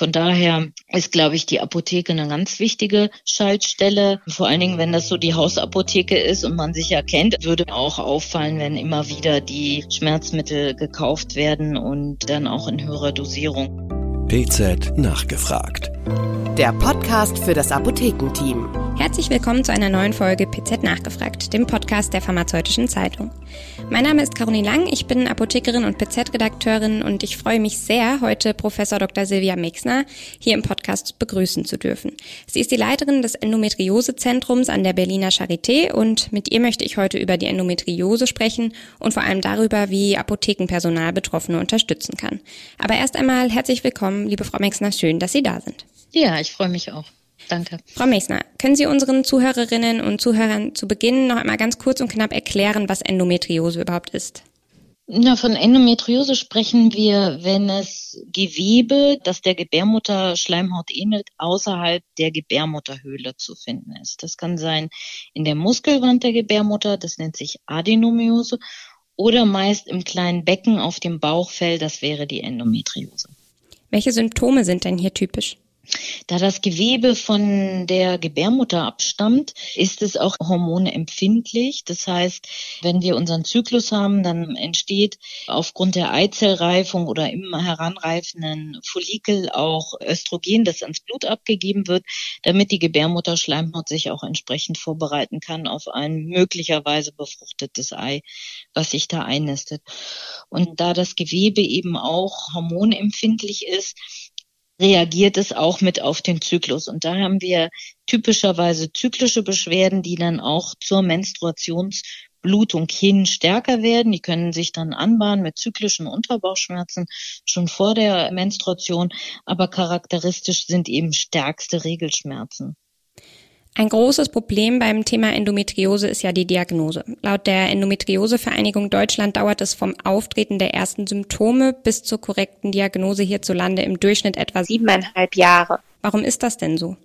Von daher ist, glaube ich, die Apotheke eine ganz wichtige Schaltstelle. Vor allen Dingen, wenn das so die Hausapotheke ist und man sich ja kennt, würde auch auffallen, wenn immer wieder die Schmerzmittel gekauft werden und dann auch in höherer Dosierung. PZ nachgefragt. Der Podcast für das Apothekenteam. Herzlich willkommen zu einer neuen Folge PZ Nachgefragt, dem Podcast der Pharmazeutischen Zeitung. Mein Name ist Caroline Lang, ich bin Apothekerin und PZ-Redakteurin und ich freue mich sehr, heute Professor Dr. Silvia Mexner hier im Podcast begrüßen zu dürfen. Sie ist die Leiterin des Endometriosezentrums an der Berliner Charité und mit ihr möchte ich heute über die Endometriose sprechen und vor allem darüber, wie Apothekenpersonal Betroffene unterstützen kann. Aber erst einmal herzlich willkommen, liebe Frau Mexner, schön, dass Sie da sind. Ja, ich freue mich auch. Danke. Frau Meissner, können Sie unseren Zuhörerinnen und Zuhörern zu Beginn noch einmal ganz kurz und knapp erklären, was Endometriose überhaupt ist? Na, von Endometriose sprechen wir, wenn es Gewebe, das der Gebärmutterschleimhaut ähnelt, außerhalb der Gebärmutterhöhle zu finden ist. Das kann sein in der Muskelwand der Gebärmutter, das nennt sich Adenomiose, oder meist im kleinen Becken auf dem Bauchfell, das wäre die Endometriose. Welche Symptome sind denn hier typisch? Da das Gewebe von der Gebärmutter abstammt, ist es auch hormonempfindlich. Das heißt, wenn wir unseren Zyklus haben, dann entsteht aufgrund der Eizellreifung oder im heranreifenden Follikel auch Östrogen, das ans Blut abgegeben wird, damit die Gebärmutterschleimhaut sich auch entsprechend vorbereiten kann auf ein möglicherweise befruchtetes Ei, was sich da einnistet. Und da das Gewebe eben auch hormonempfindlich ist, reagiert es auch mit auf den Zyklus. Und da haben wir typischerweise zyklische Beschwerden, die dann auch zur Menstruationsblutung hin stärker werden. Die können sich dann anbahnen mit zyklischen Unterbauchschmerzen schon vor der Menstruation, aber charakteristisch sind eben stärkste Regelschmerzen. Ein großes Problem beim Thema Endometriose ist ja die Diagnose. Laut der Endometriosevereinigung Deutschland dauert es vom Auftreten der ersten Symptome bis zur korrekten Diagnose hierzulande im Durchschnitt etwa siebeneinhalb Jahre. Warum ist das denn so?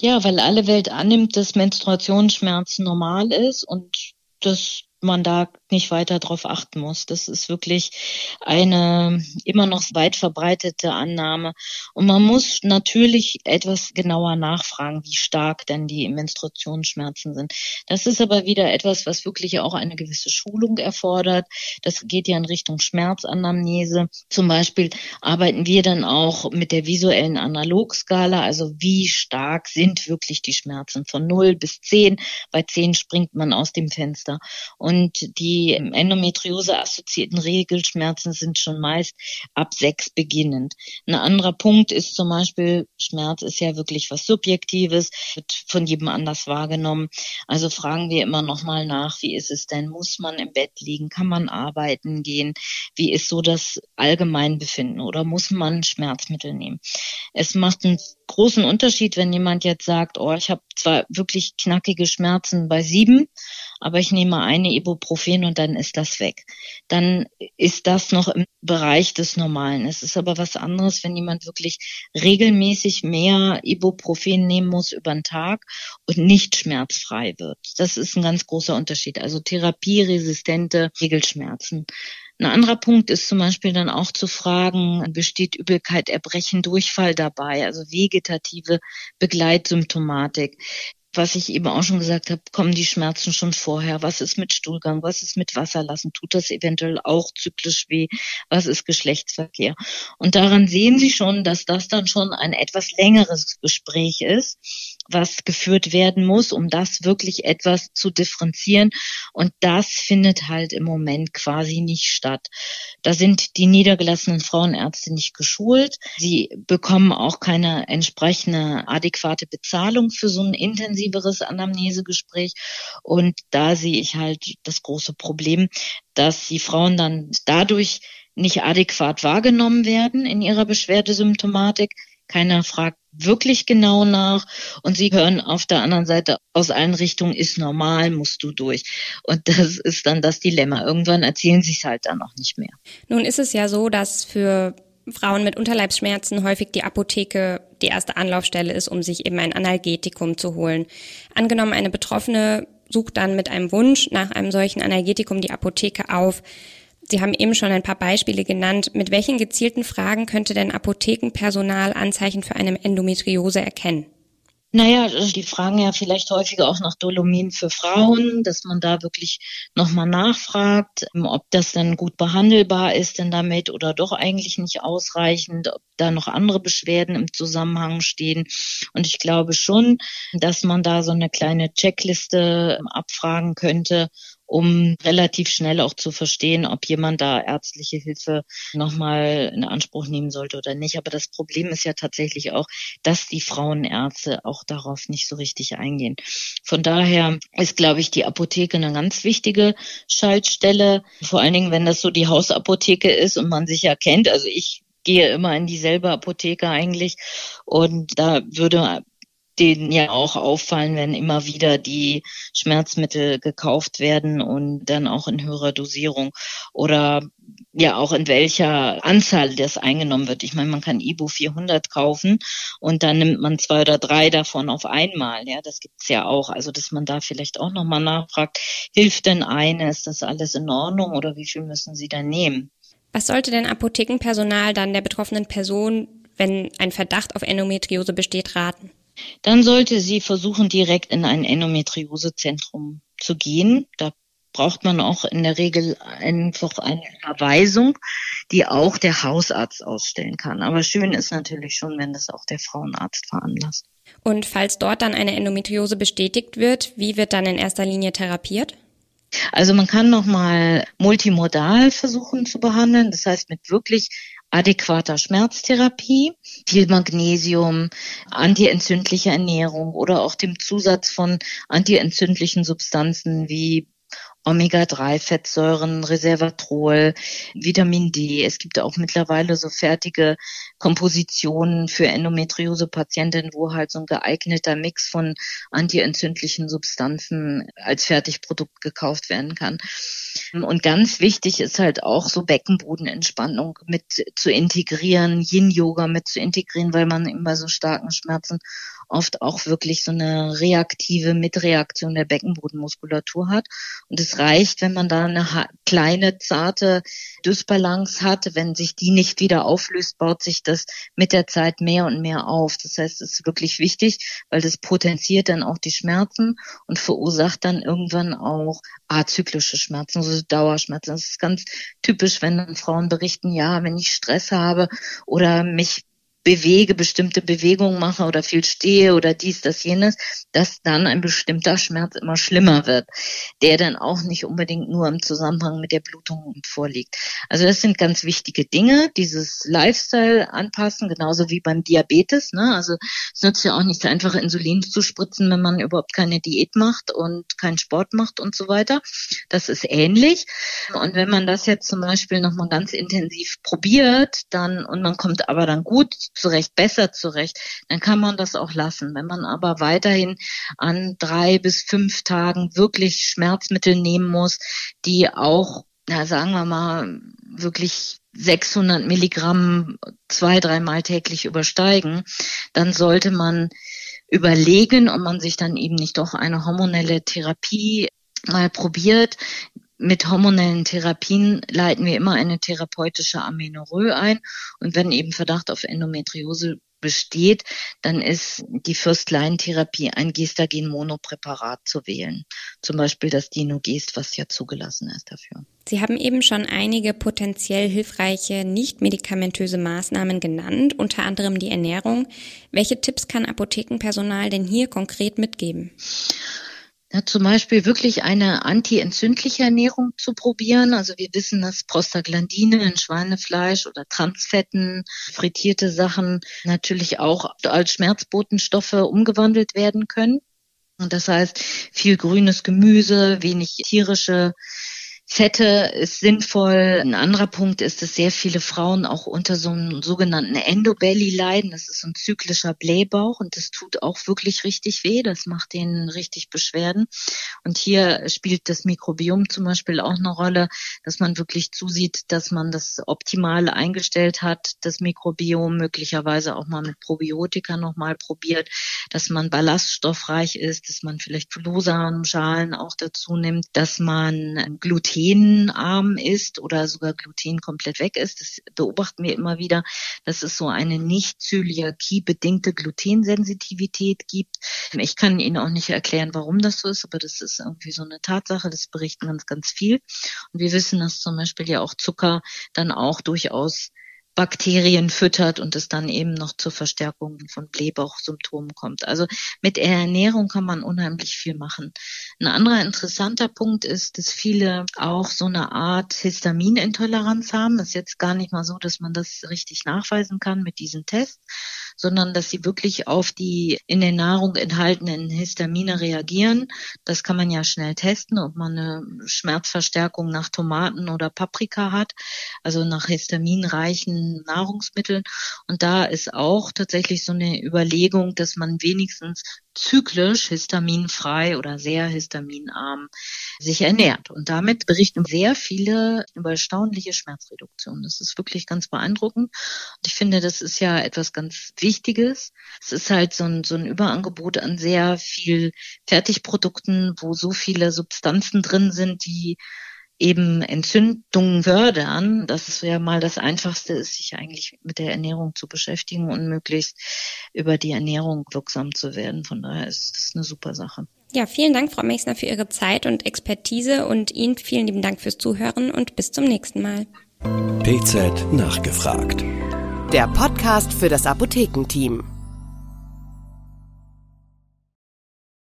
Ja, weil alle Welt annimmt, dass Menstruationsschmerz normal ist und das man da nicht weiter drauf achten muss. Das ist wirklich eine immer noch weit verbreitete Annahme. Und man muss natürlich etwas genauer nachfragen, wie stark denn die Menstruationsschmerzen sind. Das ist aber wieder etwas, was wirklich auch eine gewisse Schulung erfordert. Das geht ja in Richtung Schmerzanamnese. Zum Beispiel arbeiten wir dann auch mit der visuellen Analogskala, also wie stark sind wirklich die Schmerzen von 0 bis 10. Bei 10 springt man aus dem Fenster. Und die Endometriose-assoziierten Regelschmerzen sind schon meist ab sechs beginnend. Ein anderer Punkt ist zum Beispiel, Schmerz ist ja wirklich was Subjektives, wird von jedem anders wahrgenommen. Also fragen wir immer noch mal nach, wie ist es denn? Muss man im Bett liegen? Kann man arbeiten gehen? Wie ist so das Allgemeinbefinden? Oder muss man Schmerzmittel nehmen? Es macht einen großen Unterschied, wenn jemand jetzt sagt, oh, ich habe zwar wirklich knackige Schmerzen bei sieben, aber ich nehme eine Ibuprofen und dann ist das weg. Dann ist das noch im Bereich des Normalen. Es ist aber was anderes, wenn jemand wirklich regelmäßig mehr Ibuprofen nehmen muss über den Tag und nicht schmerzfrei wird. Das ist ein ganz großer Unterschied. Also therapieresistente Regelschmerzen. Ein anderer Punkt ist zum Beispiel dann auch zu fragen, besteht Übelkeit, Erbrechen, Durchfall dabei, also vegetative Begleitsymptomatik was ich eben auch schon gesagt habe, kommen die Schmerzen schon vorher? Was ist mit Stuhlgang? Was ist mit Wasserlassen? Tut das eventuell auch zyklisch weh? Was ist Geschlechtsverkehr? Und daran sehen Sie schon, dass das dann schon ein etwas längeres Gespräch ist, was geführt werden muss, um das wirklich etwas zu differenzieren. Und das findet halt im Moment quasi nicht statt. Da sind die niedergelassenen Frauenärzte nicht geschult. Sie bekommen auch keine entsprechende adäquate Bezahlung für so ein intensiveres Anamnesegespräch. Und da sehe ich halt das große Problem, dass die Frauen dann dadurch nicht adäquat wahrgenommen werden in ihrer Beschwerdesymptomatik. Keiner fragt wirklich genau nach und sie hören auf der anderen Seite aus allen Richtungen ist normal, musst du durch. Und das ist dann das Dilemma. Irgendwann erzählen sie es halt dann auch nicht mehr. Nun ist es ja so, dass für Frauen mit Unterleibsschmerzen häufig die Apotheke die erste Anlaufstelle ist, um sich eben ein Analgetikum zu holen. Angenommen, eine Betroffene sucht dann mit einem Wunsch nach einem solchen Analgetikum die Apotheke auf. Sie haben eben schon ein paar Beispiele genannt. Mit welchen gezielten Fragen könnte denn Apothekenpersonal Anzeichen für eine Endometriose erkennen? Naja, also die fragen ja vielleicht häufiger auch nach Dolomin für Frauen, dass man da wirklich nochmal nachfragt, ob das dann gut behandelbar ist denn damit oder doch eigentlich nicht ausreichend, ob da noch andere Beschwerden im Zusammenhang stehen. Und ich glaube schon, dass man da so eine kleine Checkliste abfragen könnte, um relativ schnell auch zu verstehen, ob jemand da ärztliche Hilfe nochmal in Anspruch nehmen sollte oder nicht. Aber das Problem ist ja tatsächlich auch, dass die Frauenärzte auch darauf nicht so richtig eingehen. Von daher ist, glaube ich, die Apotheke eine ganz wichtige Schaltstelle. Vor allen Dingen, wenn das so die Hausapotheke ist und man sich ja kennt. Also ich gehe immer in dieselbe Apotheke eigentlich und da würde denen ja auch auffallen, wenn immer wieder die Schmerzmittel gekauft werden und dann auch in höherer Dosierung oder ja auch in welcher Anzahl das eingenommen wird. Ich meine, man kann Ibu 400 kaufen und dann nimmt man zwei oder drei davon auf einmal. Ja, das gibt's ja auch. Also, dass man da vielleicht auch nochmal nachfragt, hilft denn eine? Ist das alles in Ordnung oder wie viel müssen Sie da nehmen? Was sollte denn Apothekenpersonal dann der betroffenen Person, wenn ein Verdacht auf Endometriose besteht, raten? Dann sollte sie versuchen, direkt in ein Endometriosezentrum zu gehen. Da braucht man auch in der Regel einfach eine Verweisung, die auch der Hausarzt ausstellen kann. Aber schön ist natürlich schon, wenn das auch der Frauenarzt veranlasst. Und falls dort dann eine Endometriose bestätigt wird, wie wird dann in erster Linie therapiert? Also man kann nochmal multimodal versuchen zu behandeln, das heißt mit wirklich adäquater Schmerztherapie, viel Magnesium, antientzündliche Ernährung oder auch dem Zusatz von antientzündlichen Substanzen wie Omega-3-Fettsäuren, Reservatrol, Vitamin D. Es gibt auch mittlerweile so fertige Kompositionen für Endometriose-Patientinnen, wo halt so ein geeigneter Mix von antientzündlichen Substanzen als Fertigprodukt gekauft werden kann. Und ganz wichtig ist halt auch so Beckenbodenentspannung mit zu integrieren, Yin-Yoga mit zu integrieren, weil man immer so starken Schmerzen oft auch wirklich so eine reaktive Mitreaktion der Beckenbodenmuskulatur hat. Und reicht, wenn man da eine kleine, zarte Dysbalance hat. Wenn sich die nicht wieder auflöst, baut sich das mit der Zeit mehr und mehr auf. Das heißt, es ist wirklich wichtig, weil das potenziert dann auch die Schmerzen und verursacht dann irgendwann auch azyklische Schmerzen, also Dauerschmerzen. Das ist ganz typisch, wenn dann Frauen berichten, ja, wenn ich Stress habe oder mich bewege, bestimmte Bewegungen mache oder viel stehe oder dies, das, jenes, dass dann ein bestimmter Schmerz immer schlimmer wird, der dann auch nicht unbedingt nur im Zusammenhang mit der Blutung vorliegt. Also das sind ganz wichtige Dinge, dieses Lifestyle anpassen, genauso wie beim Diabetes. Ne? Also es nützt ja auch nicht einfach Insulin zu spritzen, wenn man überhaupt keine Diät macht und keinen Sport macht und so weiter. Das ist ähnlich. Und wenn man das jetzt zum Beispiel nochmal ganz intensiv probiert, dann und man kommt aber dann gut zurecht, besser zurecht, dann kann man das auch lassen. Wenn man aber weiterhin an drei bis fünf Tagen wirklich Schmerzmittel nehmen muss, die auch, na, sagen wir mal, wirklich 600 Milligramm zwei, dreimal täglich übersteigen, dann sollte man überlegen, ob man sich dann eben nicht doch eine hormonelle Therapie mal probiert, mit hormonellen Therapien leiten wir immer eine therapeutische Amenorrhoe ein. Und wenn eben Verdacht auf Endometriose besteht, dann ist die First-Line-Therapie ein Gestagen-Monopräparat zu wählen. Zum Beispiel das Dinogest, was ja zugelassen ist dafür. Sie haben eben schon einige potenziell hilfreiche nicht-medikamentöse Maßnahmen genannt, unter anderem die Ernährung. Welche Tipps kann Apothekenpersonal denn hier konkret mitgeben? Ja, zum Beispiel wirklich eine antientzündliche Ernährung zu probieren. Also wir wissen, dass Prostaglandine in Schweinefleisch oder Transfetten, frittierte Sachen natürlich auch als Schmerzbotenstoffe umgewandelt werden können. Und das heißt, viel grünes Gemüse, wenig tierische Fette ist sinnvoll. Ein anderer Punkt ist, dass sehr viele Frauen auch unter so einem sogenannten Endobelly leiden. Das ist so ein zyklischer Blähbauch und das tut auch wirklich richtig weh. Das macht denen richtig Beschwerden. Und hier spielt das Mikrobiom zum Beispiel auch eine Rolle, dass man wirklich zusieht, dass man das optimal eingestellt hat, das Mikrobiom möglicherweise auch mal mit Probiotika nochmal probiert, dass man ballaststoffreich ist, dass man vielleicht Flohsamenschalen auch dazu nimmt, dass man Gluten glutenarm ist oder sogar Gluten komplett weg ist. Das beobachten wir immer wieder, dass es so eine nicht Zöliakie-bedingte Glutensensitivität gibt. Ich kann Ihnen auch nicht erklären, warum das so ist, aber das ist irgendwie so eine Tatsache. Das berichten ganz, ganz viel. Und wir wissen, dass zum Beispiel ja auch Zucker dann auch durchaus Bakterien füttert und es dann eben noch zur Verstärkung von Blähbauchsymptomen kommt. Also mit Ernährung kann man unheimlich viel machen. Ein anderer interessanter Punkt ist, dass viele auch so eine Art Histaminintoleranz haben. Das ist jetzt gar nicht mal so, dass man das richtig nachweisen kann mit diesen Tests, sondern dass sie wirklich auf die in der Nahrung enthaltenen Histamine reagieren. Das kann man ja schnell testen, ob man eine Schmerzverstärkung nach Tomaten oder Paprika hat, also nach histaminreichen Nahrungsmitteln. Und da ist auch tatsächlich so eine Überlegung, dass man wenigstens zyklisch histaminfrei oder sehr histaminarm sich ernährt. Und damit berichten sehr viele über erstaunliche Schmerzreduktion. Das ist wirklich ganz beeindruckend. Und ich finde, das ist ja etwas ganz Wichtiges. Es ist halt so ein, so ein Überangebot an sehr viel Fertigprodukten, wo so viele Substanzen drin sind, die eben Entzündungen fördern, dass es ja mal das Einfachste ist, sich eigentlich mit der Ernährung zu beschäftigen und möglichst über die Ernährung wirksam zu werden. Von daher ist das eine super Sache. Ja, vielen Dank, Frau Mechsner, für Ihre Zeit und Expertise und Ihnen vielen lieben Dank fürs Zuhören und bis zum nächsten Mal. PZ nachgefragt. Der Podcast für das Apothekenteam.